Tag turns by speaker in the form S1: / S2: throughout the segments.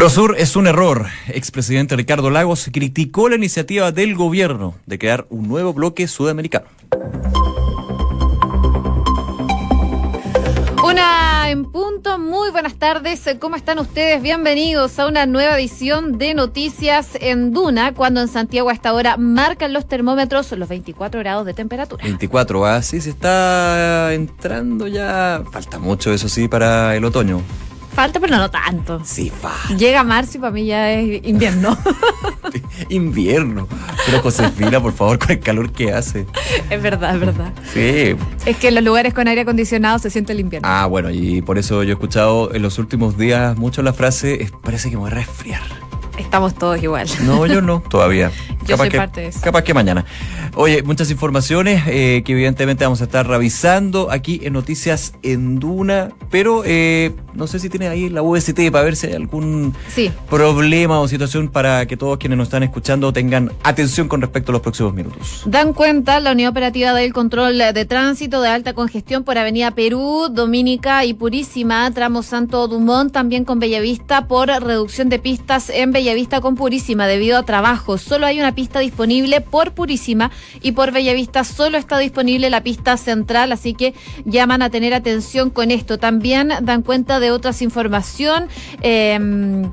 S1: Prosur es un error. Expresidente Ricardo Lagos criticó la iniciativa del gobierno de crear un nuevo bloque sudamericano.
S2: Una en punto, muy buenas tardes, ¿cómo están ustedes? Bienvenidos a una nueva edición de Noticias en Duna, cuando en Santiago a esta hora marcan los termómetros los 24 grados de temperatura.
S1: 24, así ah, se está entrando ya, falta mucho eso sí para el otoño.
S2: Falta, pero no tanto.
S1: Sí, va.
S2: Llega marzo y para mí ya es invierno.
S1: invierno. Pero Josefina, por favor, con el calor que hace.
S2: Es verdad, es verdad.
S1: Sí.
S2: Es que en los lugares con aire acondicionado se siente el invierno.
S1: Ah, bueno, y por eso yo he escuchado en los últimos días mucho la frase, parece que me voy a resfriar.
S2: Estamos todos igual.
S1: No, yo no, todavía.
S2: yo soy parte de eso.
S1: Capaz que mañana. Oye, muchas informaciones eh, que evidentemente vamos a estar revisando aquí en Noticias en Duna, pero eh, no sé si tiene ahí la UST para ver si hay algún problema o situación para que todos quienes nos están escuchando tengan atención con respecto a los próximos minutos.
S2: Dan cuenta la Unidad Operativa del Control de Tránsito de Alta Congestión por Avenida Perú, Dominica y Purísima, tramo Santo Dumont, también con Bellavista por reducción de pistas en Bellavista con Purísima debido a trabajo. Solo hay una pista disponible por Purísima y por Bellavista solo está disponible la pista central, así que llaman a tener atención con esto. También dan cuenta de otras información. Em,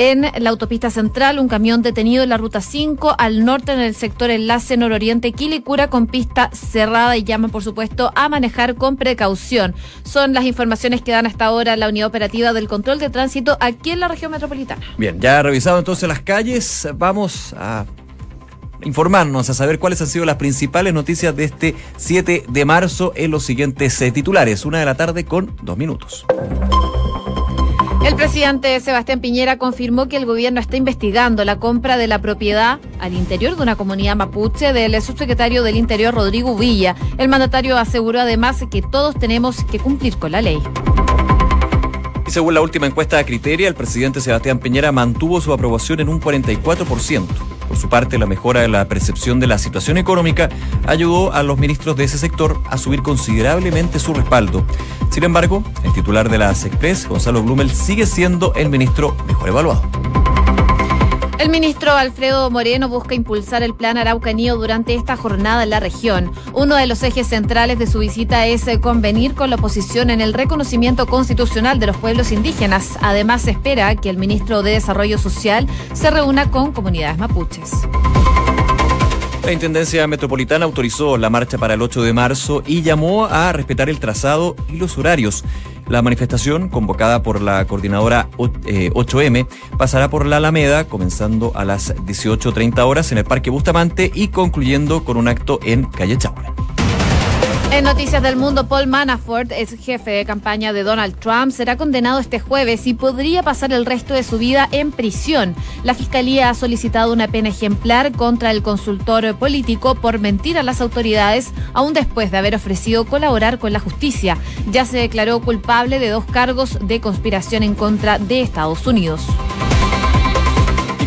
S2: en la autopista central, un camión detenido en la ruta 5 al norte en el sector enlace nororiente Quilicura con pista cerrada y llaman, por supuesto, a manejar con precaución. Son las informaciones que dan hasta ahora la unidad operativa del control de tránsito aquí en la región metropolitana.
S1: Bien, ya revisado entonces las calles, vamos a informarnos, a saber cuáles han sido las principales noticias de este 7 de marzo en los siguientes eh, titulares. Una de la tarde con dos minutos.
S2: El presidente Sebastián Piñera confirmó que el gobierno está investigando la compra de la propiedad al interior de una comunidad mapuche del subsecretario del Interior Rodrigo Villa. El mandatario aseguró además que todos tenemos que cumplir con la ley.
S1: Y según la última encuesta de Criteria, el presidente Sebastián Piñera mantuvo su aprobación en un 44%. Por su parte, la mejora de la percepción de la situación económica ayudó a los ministros de ese sector a subir considerablemente su respaldo. Sin embargo, el titular de la Express, Gonzalo Blumel, sigue siendo el ministro mejor evaluado.
S2: El ministro Alfredo Moreno busca impulsar el plan Araucanía durante esta jornada en la región. Uno de los ejes centrales de su visita es eh, convenir con la oposición en el reconocimiento constitucional de los pueblos indígenas. Además, espera que el ministro de Desarrollo Social se reúna con comunidades mapuches.
S1: La Intendencia Metropolitana autorizó la marcha para el 8 de marzo y llamó a respetar el trazado y los horarios. La manifestación, convocada por la coordinadora 8M, eh, pasará por la Alameda, comenzando a las 18.30 horas en el Parque Bustamante y concluyendo con un acto en Calle Chaura.
S2: En Noticias del Mundo, Paul Manafort, ex jefe de campaña de Donald Trump, será condenado este jueves y podría pasar el resto de su vida en prisión. La Fiscalía ha solicitado una pena ejemplar contra el consultor político por mentir a las autoridades, aún después de haber ofrecido colaborar con la justicia. Ya se declaró culpable de dos cargos de conspiración en contra de Estados Unidos.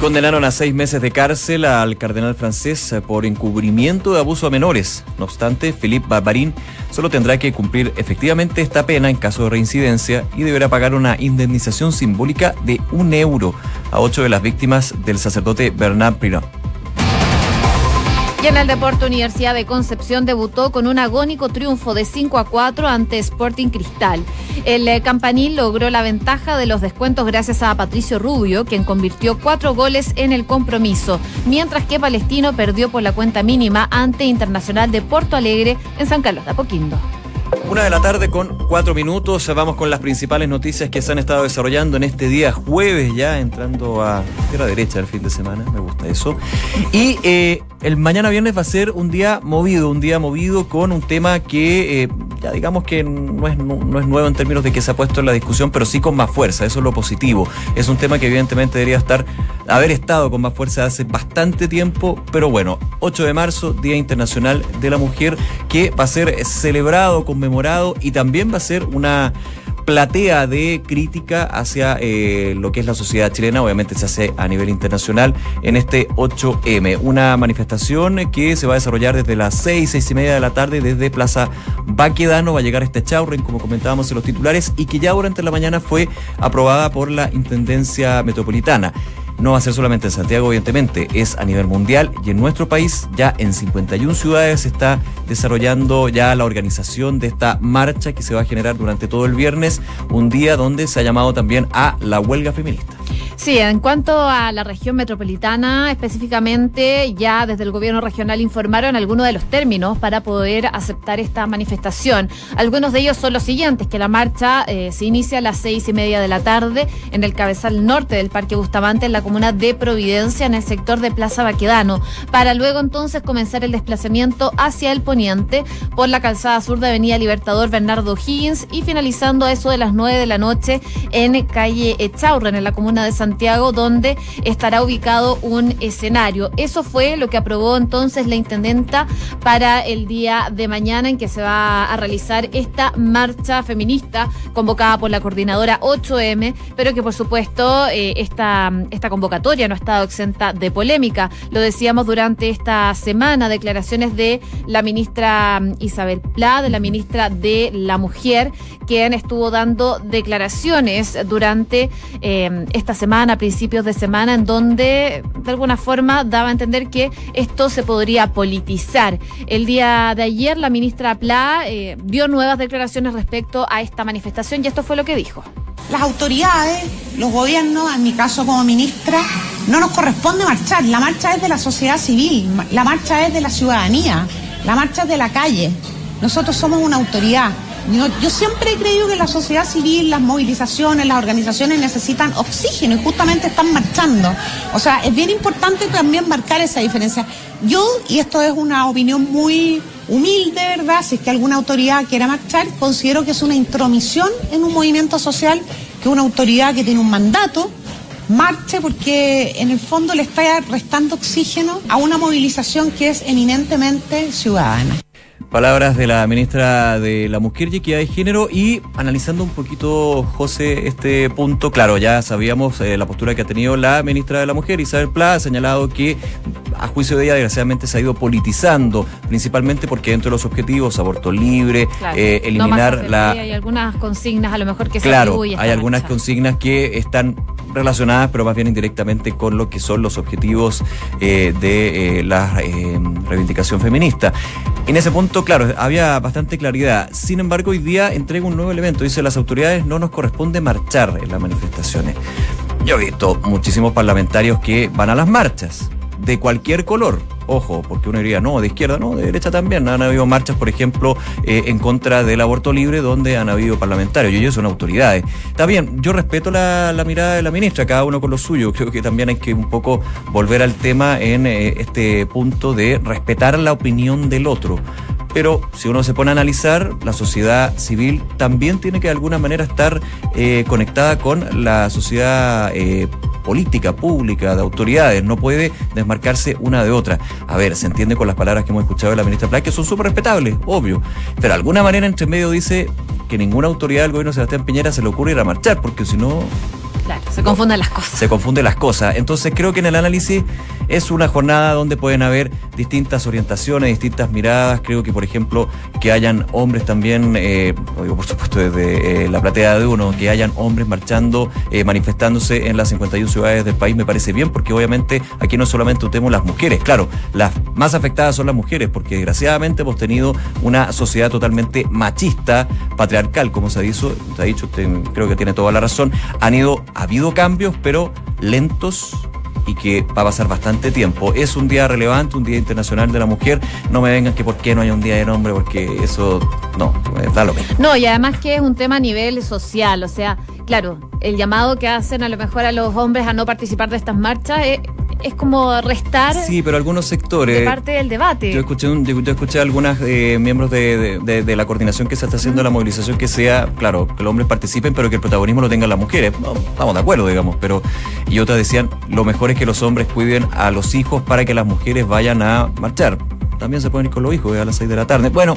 S1: Condenaron a seis meses de cárcel al cardenal francés por encubrimiento de abuso a menores. No obstante, Philippe Barbarín solo tendrá que cumplir efectivamente esta pena en caso de reincidencia y deberá pagar una indemnización simbólica de un euro a ocho de las víctimas del sacerdote Bernard Prinot.
S2: Y en el deporte, Universidad de Concepción debutó con un agónico triunfo de 5 a 4 ante Sporting Cristal. El eh, campanil logró la ventaja de los descuentos gracias a Patricio Rubio, quien convirtió cuatro goles en el compromiso, mientras que Palestino perdió por la cuenta mínima ante Internacional de Porto Alegre en San Carlos de Apoquindo.
S1: Una de la tarde con cuatro minutos. Vamos con las principales noticias que se han estado desarrollando en este día jueves, ya entrando a la derecha del fin de semana. Me gusta eso. Y eh, el mañana viernes va a ser un día movido, un día movido con un tema que eh, ya digamos que no es, no, es nuevo en términos de que se ha puesto en la discusión, pero sí con más fuerza. Eso es lo positivo. Es un tema que evidentemente debería estar, haber estado con más fuerza hace bastante tiempo, pero bueno, 8 de marzo, Día Internacional de la Mujer, que va a ser celebrado, conmemorado y también va a ser una platea de crítica hacia eh, lo que es la sociedad chilena, obviamente se hace a nivel internacional en este 8M, una manifestación que se va a desarrollar desde las 6, 6 y media de la tarde desde Plaza Baquedano, va a llegar este Chaurren, como comentábamos en los titulares, y que ya durante la mañana fue aprobada por la Intendencia Metropolitana no va a ser solamente en Santiago, evidentemente, es a nivel mundial y en nuestro país ya en 51 ciudades se está desarrollando ya la organización de esta marcha que se va a generar durante todo el viernes, un día donde se ha llamado también a la huelga feminista.
S2: Sí, en cuanto a la región metropolitana, específicamente, ya desde el gobierno regional informaron algunos de los términos para poder aceptar esta manifestación. Algunos de ellos son los siguientes, que la marcha eh, se inicia a las seis y media de la tarde en el cabezal norte del Parque Bustamante, en la comuna de Providencia, en el sector de Plaza Baquedano, para luego entonces comenzar el desplazamiento hacia el poniente por la calzada sur de Avenida Libertador Bernardo Higgins y finalizando a eso de las nueve de la noche en calle Echaurren, en la comuna de San Santiago, donde estará ubicado un escenario. Eso fue lo que aprobó entonces la intendenta para el día de mañana en que se va a realizar esta marcha feminista convocada por la coordinadora 8M, pero que por supuesto eh, esta, esta convocatoria no ha estado exenta de polémica. Lo decíamos durante esta semana, declaraciones de la ministra Isabel Pla, de la ministra de la Mujer, quien estuvo dando declaraciones durante eh, esta semana a principios de semana, en donde de alguna forma daba a entender que esto se podría politizar. El día de ayer la ministra Pla eh, dio nuevas declaraciones respecto a esta manifestación y esto fue lo que dijo.
S3: Las autoridades, los gobiernos, en mi caso como ministra, no nos corresponde marchar. La marcha es de la sociedad civil, la marcha es de la ciudadanía, la marcha es de la calle. Nosotros somos una autoridad. Yo, siempre he creído que la sociedad civil, las movilizaciones, las organizaciones necesitan oxígeno y justamente están marchando. O sea, es bien importante también marcar esa diferencia. Yo, y esto es una opinión muy humilde, ¿verdad? Si es que alguna autoridad quiera marchar, considero que es una intromisión en un movimiento social, que una autoridad que tiene un mandato marche porque en el fondo le está restando oxígeno a una movilización que es eminentemente ciudadana.
S1: Palabras de la ministra de la Mujer y Equidad de Género y analizando un poquito, José, este punto, claro, ya sabíamos eh, la postura que ha tenido la ministra de la Mujer, Isabel Pla, ha señalado que a juicio de ella desgraciadamente se ha ido politizando, principalmente porque dentro de los objetivos, aborto libre, eh, eliminar la...
S2: Hay algunas consignas a lo mejor que
S1: se Claro, hay algunas consignas que están relacionadas, pero más bien indirectamente con lo que son los objetivos eh, de eh, la eh, reivindicación feminista. En ese punto, claro, había bastante claridad. Sin embargo, hoy día entrega un nuevo elemento. Dice, las autoridades no nos corresponde marchar en las manifestaciones. Yo he visto muchísimos parlamentarios que van a las marchas de cualquier color. Ojo, porque uno diría, no, de izquierda, no, de derecha también. Han habido marchas, por ejemplo, eh, en contra del aborto libre, donde han habido parlamentarios, y ellos son autoridades. Está bien, yo respeto la, mirada de la ministra, cada uno con lo suyo. Creo que también hay que un poco volver al tema en eh, este punto de respetar la opinión del otro. Pero si uno se pone a analizar, la sociedad civil también tiene que de alguna manera estar eh, conectada con la sociedad eh, política, pública, de autoridades. No puede desmarcarse una de otra. A ver, se entiende con las palabras que hemos escuchado de la ministra Play, que son súper respetables, obvio. Pero de alguna manera entre medio dice que ninguna autoridad del gobierno de Sebastián Piñera se le ocurre ir a marchar, porque si no
S2: Claro, se confunden las cosas.
S1: Se confunden las cosas. Entonces creo que en el análisis es una jornada donde pueden haber distintas orientaciones, distintas miradas. Creo que, por ejemplo, que hayan hombres también, eh, por supuesto desde eh, la platea de uno, que hayan hombres marchando, eh, manifestándose en las 51 ciudades del país, me parece bien, porque obviamente aquí no solamente tenemos las mujeres, claro, las más afectadas son las mujeres, porque desgraciadamente hemos tenido una sociedad totalmente machista, patriarcal, como se ha dicho, se ha dicho creo que tiene toda la razón, han ido ha habido cambios, pero lentos y que va a pasar bastante tiempo. Es un día relevante, un día internacional de la mujer. No me vengan que por qué no hay un día de hombre, porque eso no, da lo mismo.
S2: No, y además que es un tema a nivel social, o sea, claro, el llamado que hacen a lo mejor a los hombres a no participar de estas marchas es, es como restar.
S1: Sí, pero algunos sectores.
S2: De parte del debate.
S1: Yo escuché, un, yo, escuché a algunos eh, miembros de, de, la coordinación que se está haciendo la movilización que sea, claro, que los hombres participen, pero que el protagonismo lo tengan las mujeres. estamos de acuerdo, digamos, pero. Y otras decían, lo mejor es que los hombres cuiden a los hijos para que las mujeres vayan a marchar. También se pueden ir con los hijos a las seis de la tarde. Bueno,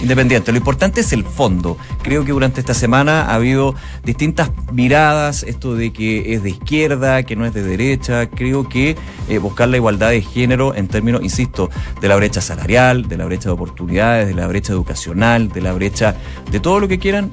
S1: Independiente. Lo importante es el fondo. Creo que durante esta semana ha habido distintas miradas, esto de que es de izquierda, que no es de derecha. Creo que eh, buscar la igualdad de género en términos, insisto, de la brecha salarial, de la brecha de oportunidades, de la brecha educacional, de la brecha de todo lo que quieran,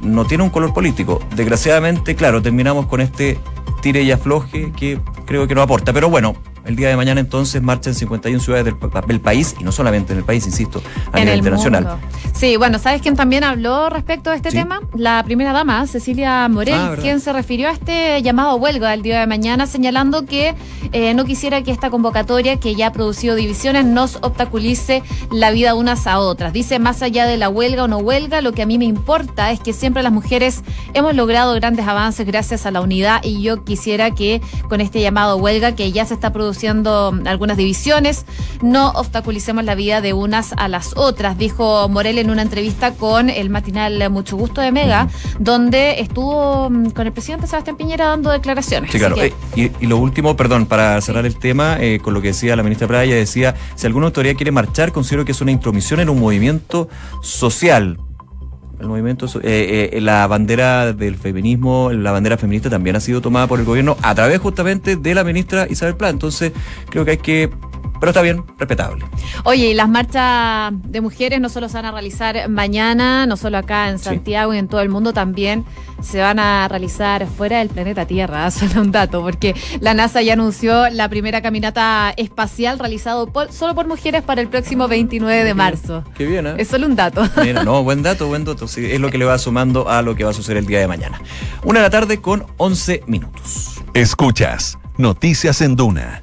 S1: no tiene un color político. Desgraciadamente, claro, terminamos con este tire y afloje que creo que no aporta. Pero bueno, el día de mañana entonces marcha en 51 ciudades del, país, y no solamente en el país, insisto, a nivel internacional.
S2: Sí, bueno, ¿sabes quién también habló respecto a este tema? La primera dama, Cecilia Morel, ah, quien se refirió a este llamado huelga el día de mañana, señalando que eh, no quisiera que esta convocatoria, que ya ha producido divisiones, nos obstaculice la vida unas a otras. Dice, más allá de la huelga o no huelga, lo que a mí me importa es que siempre las mujeres hemos logrado grandes avances gracias a la unidad y yo quisiera que con este llamado huelga, que ya se está produciendo, produciendo algunas divisiones, no obstaculicemos la vida de unas a las otras, dijo Morel en una entrevista con el matinal Mucho Gusto de Mega, donde estuvo mm, con el presidente Sebastián Piñera dando declaraciones.
S1: Sí, claro. Eh, y, lo último, perdón, para cerrar el tema, eh, con lo que decía la ministra Prada, decía, si alguna autoridad quiere marchar, considero que es una intromisión en un movimiento social el movimiento, eh, eh, la bandera del feminismo, la bandera feminista también ha sido tomada por el gobierno a través justamente de la ministra Isabel Plan. Entonces, creo que hay que pero está bien, respetable.
S2: Oye, y las marchas de mujeres no solo se van a realizar mañana, no solo acá en Santiago y en todo el mundo, también se van a realizar fuera del planeta Tierra. Solo un dato, porque la NASA ya anunció la primera caminata espacial realizado solo por mujeres para el próximo 29 de marzo.
S1: Qué bien, ¿eh?
S2: Es solo un dato.
S1: no, buen dato, buen dato. es lo que le va sumando a lo que va a suceder el día de mañana. Una de la tarde con 11 minutos.
S4: Escuchas Noticias en Duna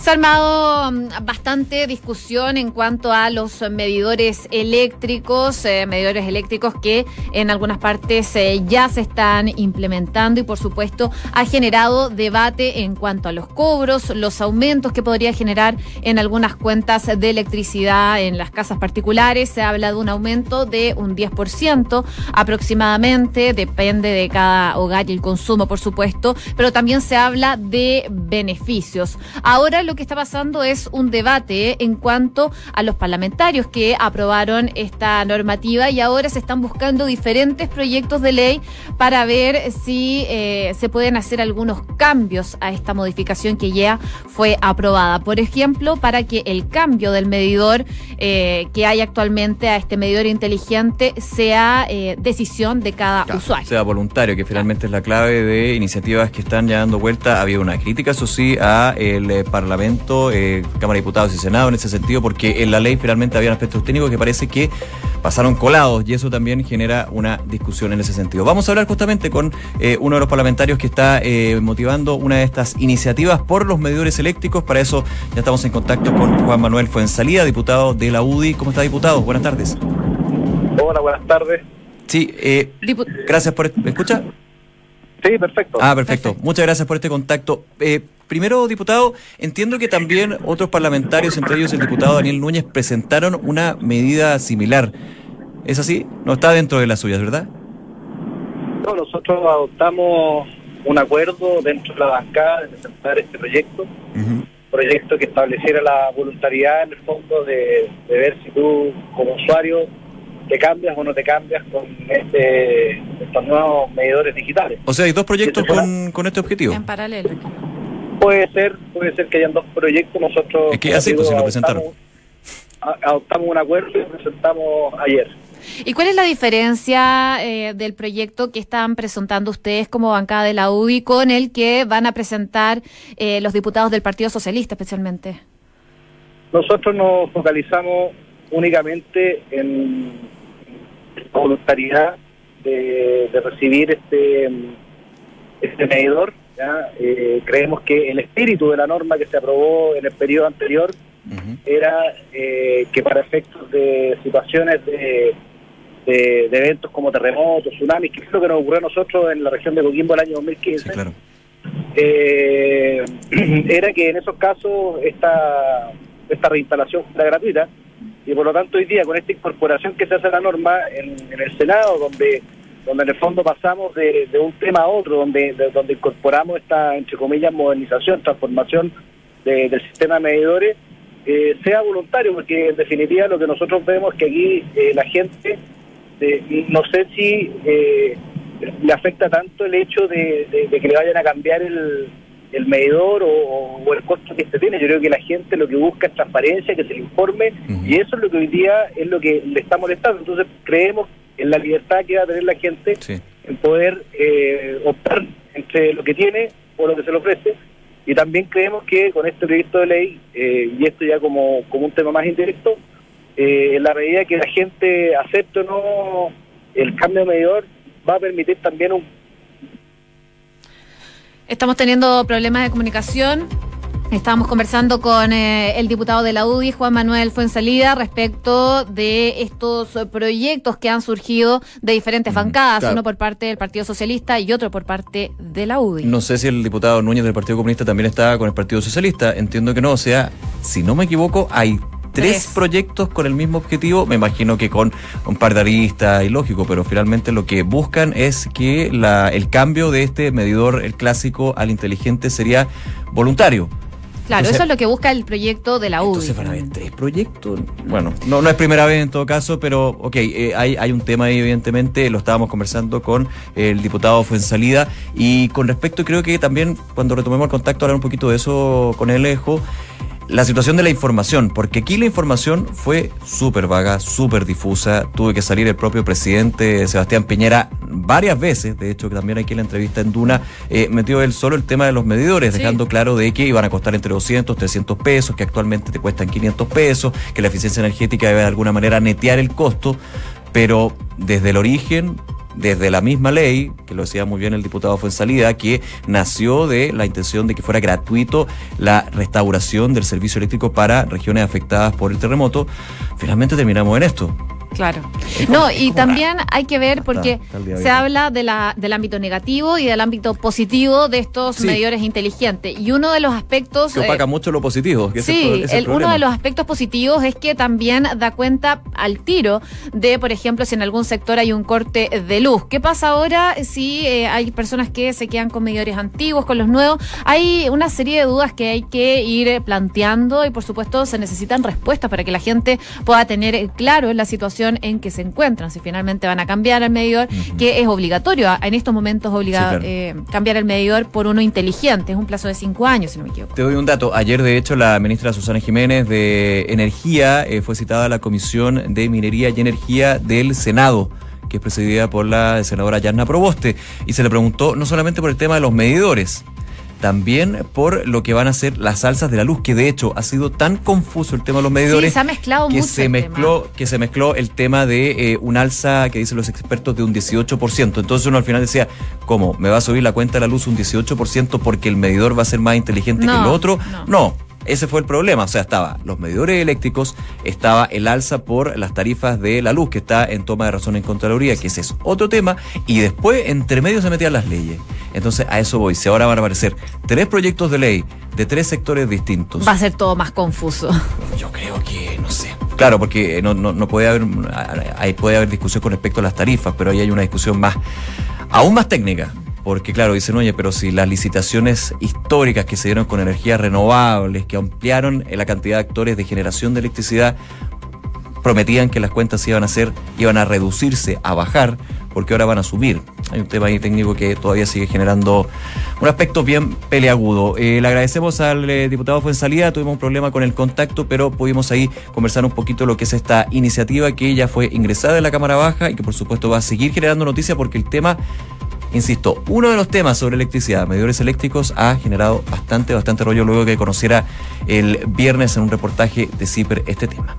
S2: Se ha armado mm, bastante discusión en cuanto a los medidores eléctricos, eh, medidores eléctricos que en algunas partes eh, ya se están implementando y por supuesto ha generado debate en cuanto a los cobros, los aumentos que podría generar en algunas cuentas de electricidad en las casas particulares. Se habla de un aumento de un 10% aproximadamente, depende de cada hogar y el consumo por supuesto, pero también se habla de beneficios. Ahora lo que está pasando es un debate en cuanto a los parlamentarios que aprobaron esta normativa y ahora se están buscando diferentes proyectos de ley para ver si eh, se pueden hacer algunos cambios a esta modificación que ya fue aprobada. Por ejemplo, para que el cambio del medidor eh, que hay actualmente a este medidor inteligente sea eh, decisión de cada usuario.
S1: Sea voluntario, que finalmente es la clave de iniciativas que están ya dando vuelta. Había una crítica, eso sí, a el Parlamento eh, Cámara de Diputados y Senado en ese sentido, porque en la ley finalmente había aspectos técnicos que parece que pasaron colados y eso también genera una discusión en ese sentido. Vamos a hablar justamente con eh, uno de los parlamentarios que está eh, motivando una de estas iniciativas por los medidores eléctricos. Para eso ya estamos en contacto con Juan Manuel Fuensalida, diputado de la UDI. ¿Cómo está, diputado? Buenas tardes.
S5: Hola, buenas tardes.
S1: Sí, eh, gracias por... ¿Me escucha?
S5: Sí, perfecto.
S1: Ah, perfecto. Muchas gracias por este contacto. Eh, primero, diputado, entiendo que también otros parlamentarios, entre ellos el diputado Daniel Núñez, presentaron una medida similar. ¿Es así? No está dentro de las suyas, ¿verdad?
S5: No, nosotros adoptamos un acuerdo dentro de la bancada de presentar este proyecto. Proyecto que estableciera la voluntariedad en el fondo de ver si tú, como usuario, te cambias o no te cambias con este, estos nuevos medidores digitales.
S1: O sea, hay dos proyectos con, con este objetivo.
S2: En paralelo.
S5: Puede ser, puede ser que hayan dos proyectos. Nosotros.
S1: Es que así, pues, lo presentaron.
S5: Adoptamos un acuerdo y lo presentamos ayer.
S2: ¿Y cuál es la diferencia eh, del proyecto que están presentando ustedes como bancada de la UDI con el que van a presentar eh, los diputados del Partido Socialista especialmente?
S5: Nosotros nos focalizamos únicamente en voluntariedad de, recibir este, este medidor. Eh, creemos que el espíritu de la norma que se aprobó en el periodo anterior era eh, que para efectos de situaciones de, de, eventos como terremotos, tsunamis, que es lo que nos ocurrió a nosotros en la región de Coquimbo el año 2015, eh, era que en esos casos esta, esta reinstalación fuera gratuita y por lo tanto hoy día con esta incorporación que se hace a la norma en, el Senado, donde donde en el fondo pasamos de, un tema a otro, donde donde incorporamos esta, entre comillas, modernización, transformación de- del sistema de medidores eh, sea voluntario, porque en definitiva lo que nosotros vemos es que aquí eh, la gente, eh, no sé si eh, le afecta tanto el hecho de, de- de que le vayan a cambiar el, el medidor o, o el costo que este tiene. Yo creo que la gente lo que busca es transparencia, que se le informe, y eso es lo que hoy día es lo que le está molestando. Entonces creemos en la libertad que va a tener la gente
S1: Sí.
S5: en poder eh, optar entre lo que tiene o lo que se le ofrece. Y también creemos que con este proyecto de ley, eh, y esto ya como, como un tema más indirecto, eh, en la medida que la gente acepte o no el cambio de medidor, va a permitir también un
S2: Estamos teniendo problemas de comunicación. Estábamos conversando con eh, el diputado de la UDI, Juan Manuel Fuensalida, respecto de estos proyectos que han surgido de diferentes bancadas,
S1: claro.
S2: uno por parte del Partido Socialista y otro por parte de la UDI.
S1: No sé si el diputado Núñez del Partido Comunista también está con el Partido Socialista. Entiendo que no. O sea, si no me equivoco, hay tres,
S2: Tres.
S1: proyectos con el mismo objetivo. Me imagino que con un par de aristas y lógico, pero finalmente lo que buscan es que la, el cambio de este medidor, el clásico al inteligente, sería voluntario.
S2: Claro,
S1: Entonces-
S2: eso es lo que busca el proyecto de la UDI.
S1: Entonces van a haber tres proyectos. Bueno, no, no es primera vez en todo caso, pero ok, eh, hay, hay un tema ahí, evidentemente, lo estábamos conversando con el diputado Fuensalida. Y con respecto, creo que también cuando retomemos el contacto, hablar un poquito de eso con él, Ejo. La situación de la información, porque aquí la información fue súper vaga, súper difusa. Tuve que salir el propio presidente Sebastián Piñera varias veces, de hecho, que también aquí en la entrevista en Duna, eh, metió él solo el tema de los medidores,
S2: Sí.
S1: dejando claro de que iban a costar entre 200, 300 pesos, que actualmente te cuestan 500 pesos, que la eficiencia energética debe de alguna manera netear el costo, pero desde el origen, desde la misma ley, que lo decía muy bien el diputado Fuensalida, que nació de la intención de que fuera gratuito la restauración del servicio eléctrico para regiones afectadas por el terremoto, finalmente terminamos en esto.
S2: Claro. No, y también hay que ver porque se habla de la, del ámbito negativo y del ámbito positivo de estos
S1: Sí.
S2: medidores inteligentes. Y uno de los aspectos...
S1: Que
S2: eh,
S1: opaca mucho lo positivo. Que
S2: Sí,
S1: es el
S2: el- uno de los aspectos positivos es que también da cuenta al tiro de, por ejemplo, si en algún sector hay un corte de luz. ¿Qué pasa ahora si eh, hay personas que se quedan con medidores antiguos, con los nuevos? Hay una serie de dudas que hay que ir eh, planteando y, por supuesto, se necesitan respuestas para que la gente pueda tener eh, claro la situación en que se encuentran. Si finalmente van a cambiar el medidor, que es obligatorio a- en estos momentos obligado
S1: Sí, claro.
S2: eh, cambiar el medidor por uno inteligente. Es un plazo de cinco años, si no me equivoco.
S1: Te doy un dato. Ayer, de hecho, la ministra Susana Jiménez de Energía eh, fue citada a la Comisión de Minería y Energía del Senado que es presidida por la senadora Yarna Proboste, y se le preguntó no solamente por el tema de los medidores, también por lo que van a ser las alzas de la luz, que de hecho ha sido tan confuso el tema de los medidores
S2: Sí, se ha mezclado
S1: que
S2: mucho
S1: se
S2: el
S1: mezcló que se mezcló el tema de eh, un alza que dicen los expertos de un 18%. Entonces uno al final decía, ¿cómo? ¿Me va a subir la cuenta de la luz un 18% porque el medidor va a ser más inteligente
S2: No,
S1: que lo otro?
S2: no.
S1: no. Ese fue el problema, o sea, estaba los medidores eléctricos, estaba el alza por las tarifas de la luz, que está en toma de razón en Contraloría, que ese es otro tema, y después entre medio se metían las leyes. Entonces a eso voy, si ahora van a aparecer tres proyectos de ley de tres sectores distintos.
S2: Va a ser todo más confuso.
S1: Yo creo que, no sé. Claro, porque no, no, no puede haber hay, puede haber discusión con respecto a las tarifas, pero ahí hay una discusión más, aún más técnica. Porque claro, dicen, oye, pero si las licitaciones históricas que se dieron con energías renovables, que ampliaron la cantidad de actores de generación de electricidad, prometían que las cuentas iban a ser, iban a reducirse, a bajar, porque ahora van a subir. Hay un tema ahí técnico que todavía sigue generando un aspecto bien peleagudo. Eh, le agradecemos al eh, diputado Fuensalida, tuvimos un problema con el contacto, pero pudimos ahí conversar un poquito lo que es esta iniciativa que ya fue ingresada en la Cámara Baja y que por supuesto va a seguir generando noticias porque el tema Insisto, uno de los temas sobre electricidad, medidores eléctricos, ha generado bastante, bastante rollo luego que conociera el viernes en un reportaje de CIPER este tema.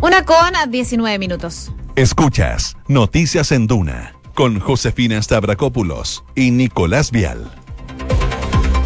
S2: Una con 19 minutos.
S4: Escuchas Noticias en Duna con Josefina Stavrakopoulos y Nicolás Vial.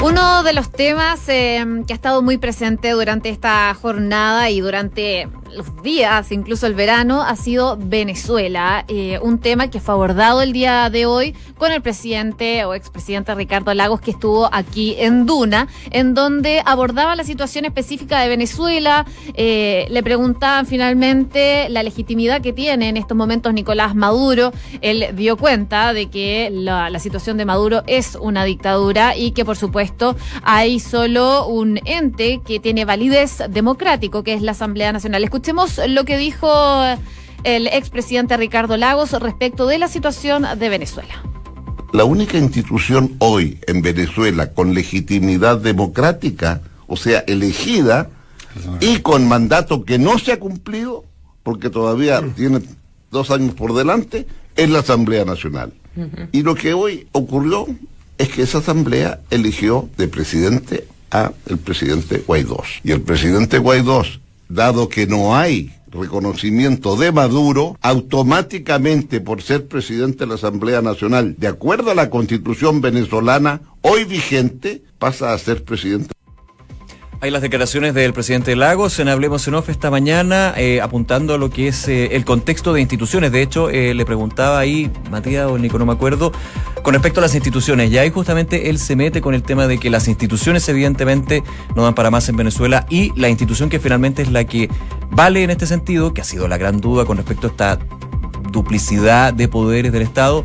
S2: Uno de los temas eh, que ha estado muy presente durante esta jornada y durante los días, incluso el verano, ha sido Venezuela. Eh, un tema que fue abordado el día de hoy con el presidente o expresidente Ricardo Lagos, que estuvo aquí en Duna, en donde abordaba la situación específica de Venezuela. Eh, le preguntaban finalmente la legitimidad que tiene en estos momentos Nicolás Maduro. Él dio cuenta de que la, situación de Maduro es una dictadura y que, por supuesto, hay solo un ente que tiene validez democrático, que es la Asamblea Nacional. Escuchemos lo que dijo el expresidente Ricardo Lagos respecto de la situación de Venezuela.
S6: La única institución hoy en Venezuela con legitimidad democrática, o sea, elegida, y con mandato que no se ha cumplido, porque todavía tiene dos años por delante, es la Asamblea Nacional. Y lo que hoy ocurrió es que esa Asamblea eligió de presidente a el presidente Guaidó. Y el presidente Guaidó, dado que no hay reconocimiento de Maduro, automáticamente por ser presidente de la Asamblea Nacional, de acuerdo a la constitución venezolana hoy vigente, pasa a ser presidente.
S1: Hay las declaraciones del presidente Lagos en Hablemos en Off esta mañana, eh, apuntando a lo que es eh, el contexto de instituciones. De hecho, eh, le preguntaba ahí, Matías o Nico, no me acuerdo, con respecto a las instituciones. Y ahí justamente él se mete con el tema de que las instituciones evidentemente no dan para más en Venezuela y la institución que finalmente es la que vale en este sentido, que ha sido la gran duda con respecto a esta duplicidad de poderes del Estado,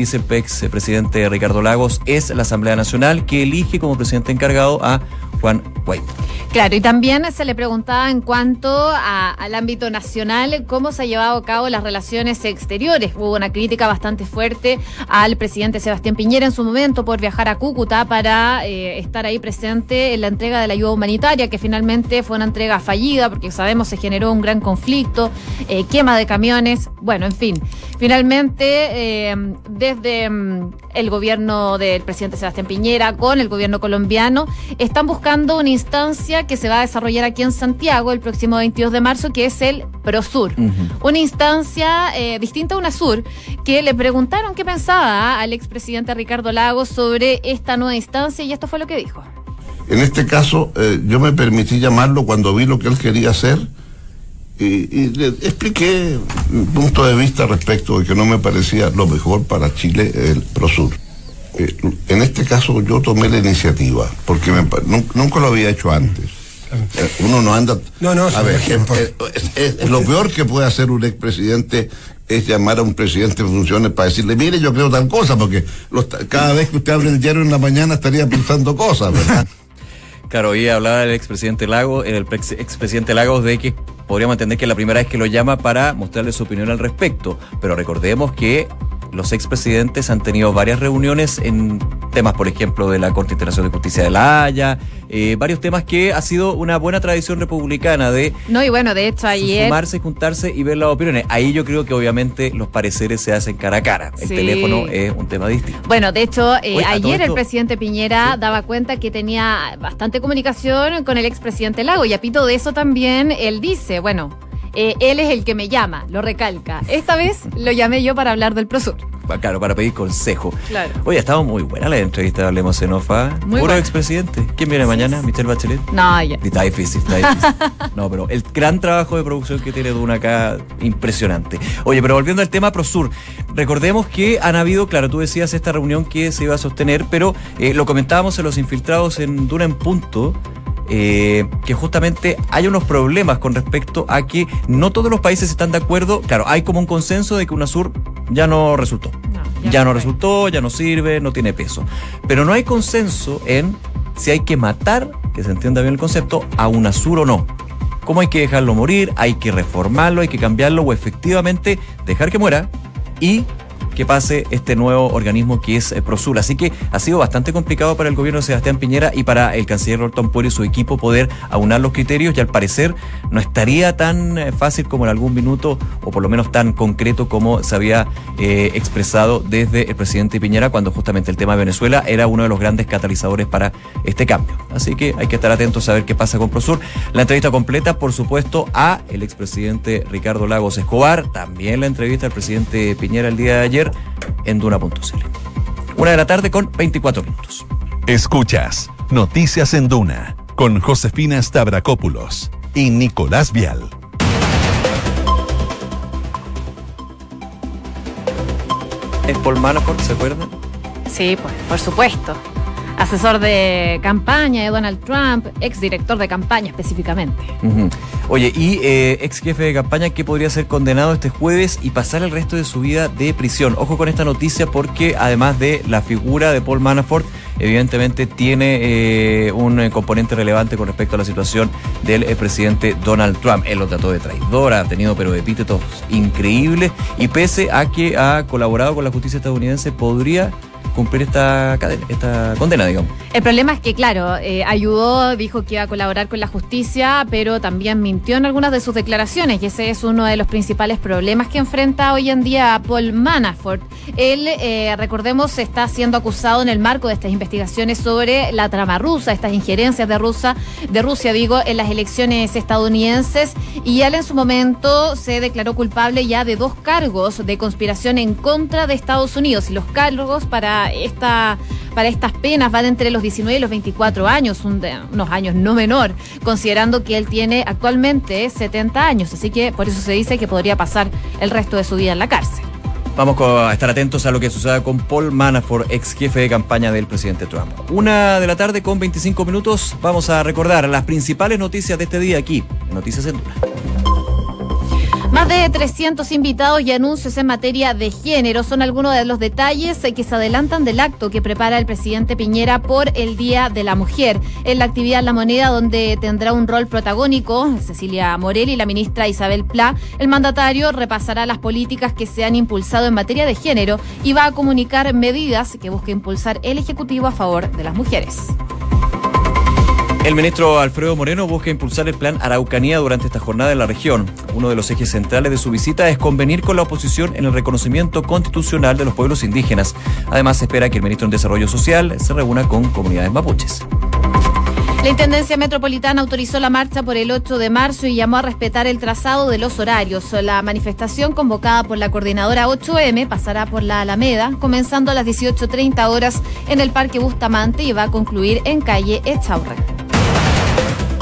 S1: dice el ex presidente Ricardo Lagos, es la Asamblea Nacional que elige como presidente encargado a Juan Guaidó.
S2: Claro, y también se le preguntaba en cuanto al ámbito nacional cómo se ha llevado a cabo las relaciones exteriores. Hubo una crítica bastante fuerte al presidente Sebastián Piñera en su momento por viajar a Cúcuta para eh, estar ahí presente en la entrega de la ayuda humanitaria, que finalmente fue una entrega fallida porque sabemos se generó un gran conflicto, eh, quema de camiones, bueno, en fin. Finalmente, eh, desde mm, el gobierno del presidente Sebastián Piñera con el gobierno colombiano, están buscando una instancia que se va a desarrollar aquí en Santiago el próximo 22 de marzo, que es el ProSur. Una instancia eh, distinta a UNASUR, que le preguntaron qué pensaba al expresidente Ricardo Lagos sobre esta nueva instancia y esto fue lo que dijo.
S6: En este caso, eh, yo me permití llamarlo cuando vi lo que él quería hacer y, y le expliqué mi punto de vista respecto de que no me parecía lo mejor para Chile el ProSur. Eh, en este caso yo tomé la iniciativa, porque me, nunca lo había hecho antes. Eh, uno no anda...
S7: No, no,
S6: a ver, es, lo peor que puede hacer un expresidente es llamar a un presidente en funciones para decirle, mire, yo creo tal cosa, porque cada vez que usted abre el diario en la mañana estaría pensando cosas, ¿verdad?
S1: Claro, hoy hablaba el expresidente Lagos, el expresidente Lagos de que podríamos entender que es la primera vez que lo llama para mostrarle su opinión al respecto, pero recordemos que los expresidentes han tenido varias reuniones en temas, por ejemplo, de la Corte Internacional de Justicia de la Haya, eh, varios temas que ha sido una buena tradición republicana de...
S2: No, y bueno, de hecho ayer...
S1: Sumarse, juntarse y ver las opiniones. Ahí yo creo que obviamente los pareceres se hacen cara a cara. El teléfono es un tema distinto.
S2: Bueno, de hecho, eh, ayer el presidente Piñera daba cuenta que tenía bastante comunicación con el expresidente Lago y a pito de eso también él dice, bueno eh, él es el que me llama, lo recalca. Esta vez lo llamé yo para hablar del Prosur.
S1: Claro, para pedir consejo.
S2: Claro.
S1: Oye, ha estado muy buena la entrevista de Hablemos en OFA. Puro expresidente. ¿Quién viene mañana? ¿Michelle Bachelet?
S2: No, ya.
S1: Está difícil, está difícil. no, pero el gran trabajo de producción que tiene Duna acá, impresionante. Oye, pero volviendo al tema Prosur, recordemos que han habido, claro, tú decías esta reunión que se iba a sostener, pero eh, lo comentábamos en los infiltrados en Duna en punto eh, que justamente hay unos problemas con respecto a que no todos los países están de acuerdo. Claro, hay como un consenso de que UNASUR ya no resultó. ya, no resultó, ya no sirve, no tiene peso. Pero no hay consenso en si hay que matar, que se entienda bien el concepto, a UNASUR o no. ¿Cómo hay que dejarlo morir? ¿Hay que reformarlo? ¿Hay que cambiarlo? ¿O efectivamente dejar que muera? Y que pase este nuevo organismo que es eh, Prosur. Así que ha sido bastante complicado para el gobierno de Sebastián Piñera y para el canciller Orton Puero y su equipo poder aunar los criterios y al parecer no estaría tan eh, fácil como en algún minuto o por lo menos tan concreto como se había eh, expresado desde el presidente Piñera cuando justamente el tema de Venezuela era uno de los grandes catalizadores para este cambio. Así que hay que estar atentos a ver qué pasa con Prosur. La entrevista completa, por supuesto, a el expresidente Ricardo Lagos Escobar, también la entrevista al presidente Piñera el día de ayer en Duna.cl. Una de la tarde con 24 minutos.
S4: Escuchas Noticias en Duna con Josefina Stavrakopoulos y Nicolás Vial.
S1: Es Paul Manafort, ¿se acuerdan?
S2: Sí, pues, por supuesto. Asesor de campaña de Donald Trump, exdirector de campaña específicamente.
S1: Oye, y eh, ex jefe de campaña que podría ser condenado este jueves y pasar el resto de su vida de prisión. Ojo con esta noticia porque además de la figura de Paul Manafort, evidentemente tiene eh, un eh, componente relevante con respecto a la situación del presidente Donald Trump. Él lo trató de traidor, ha tenido pero epítetos increíbles y pese a que ha colaborado con la justicia estadounidense, podría cumplir esta, cadena, esta condena, digamos.
S2: El problema es que, claro, eh, ayudó, dijo que iba a colaborar con la justicia, pero también mintió en algunas de sus declaraciones y ese es uno de los principales problemas que enfrenta hoy en día Paul Manafort. Él, eh, recordemos, está siendo acusado en el marco de estas investigaciones sobre la trama rusa, estas injerencias de, Rusia, de Rusia, digo, en las elecciones estadounidenses y él en su momento se declaró culpable ya de dos cargos de conspiración en contra de Estados Unidos y los cargos para esta para estas penas van entre los 19 y los 24 años, unos años no menor, considerando que él tiene actualmente 70 años, así que por eso se dice que podría pasar el resto de su vida en la cárcel.
S1: Vamos a estar atentos a lo que suceda con Paul Manafort, ex jefe de campaña del presidente Trump. Una de la tarde con 25 minutos. Vamos a recordar las principales noticias de este día aquí, Noticias en Duna.
S2: Más de 300 invitados y anuncios en materia de género son algunos de los detalles que se adelantan del acto que prepara el presidente Piñera por el Día de la Mujer. En la actividad La Moneda, donde tendrá un rol protagónico Cecilia Morel y la ministra Isabel Pla, el mandatario repasará las políticas que se han impulsado en materia de género y va a comunicar medidas que busca impulsar el Ejecutivo a favor de las mujeres.
S1: El ministro Alfredo Moreno busca impulsar el plan Araucanía durante esta jornada en la región. Uno de los ejes centrales de su visita es convenir con la oposición en el reconocimiento constitucional de los pueblos indígenas. Además, espera que el ministro en Desarrollo Social se reúna con comunidades mapuches.
S2: La Intendencia Metropolitana autorizó la marcha por el 8 de marzo y llamó a respetar el trazado de los horarios. La manifestación convocada por la coordinadora 8M pasará por la Alameda, comenzando a las 18.30 horas en el Parque Bustamante y va a concluir en calle Echaurre.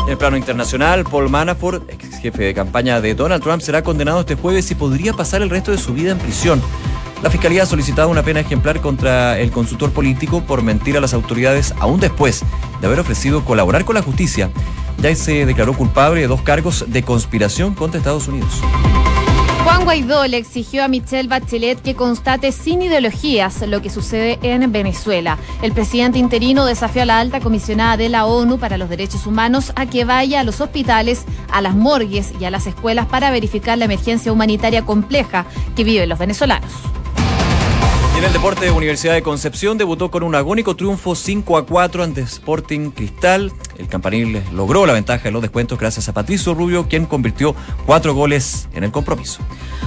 S1: En el plano internacional, Paul Manafort, ex jefe de campaña de Donald Trump, será condenado este jueves y podría pasar el resto de su vida en prisión. La fiscalía ha solicitado una pena ejemplar contra el consultor político por mentir a las autoridades aún después de haber ofrecido colaborar con la justicia. Ya se declaró culpable de dos cargos de conspiración contra Estados Unidos.
S2: Juan Guaidó le exigió a Michelle Bachelet que constate sin ideologías lo que sucede en Venezuela. El presidente interino desafió a la alta comisionada de la ONU para los Derechos Humanos a que vaya a los hospitales, a las morgues y a las escuelas para verificar la emergencia humanitaria compleja que viven los venezolanos.
S1: En el deporte, Universidad de Concepción debutó con un agónico triunfo 5 a 4 ante Sporting Cristal. El campanil logró la ventaja en los descuentos gracias a Patricio Rubio, quien convirtió cuatro goles en el compromiso.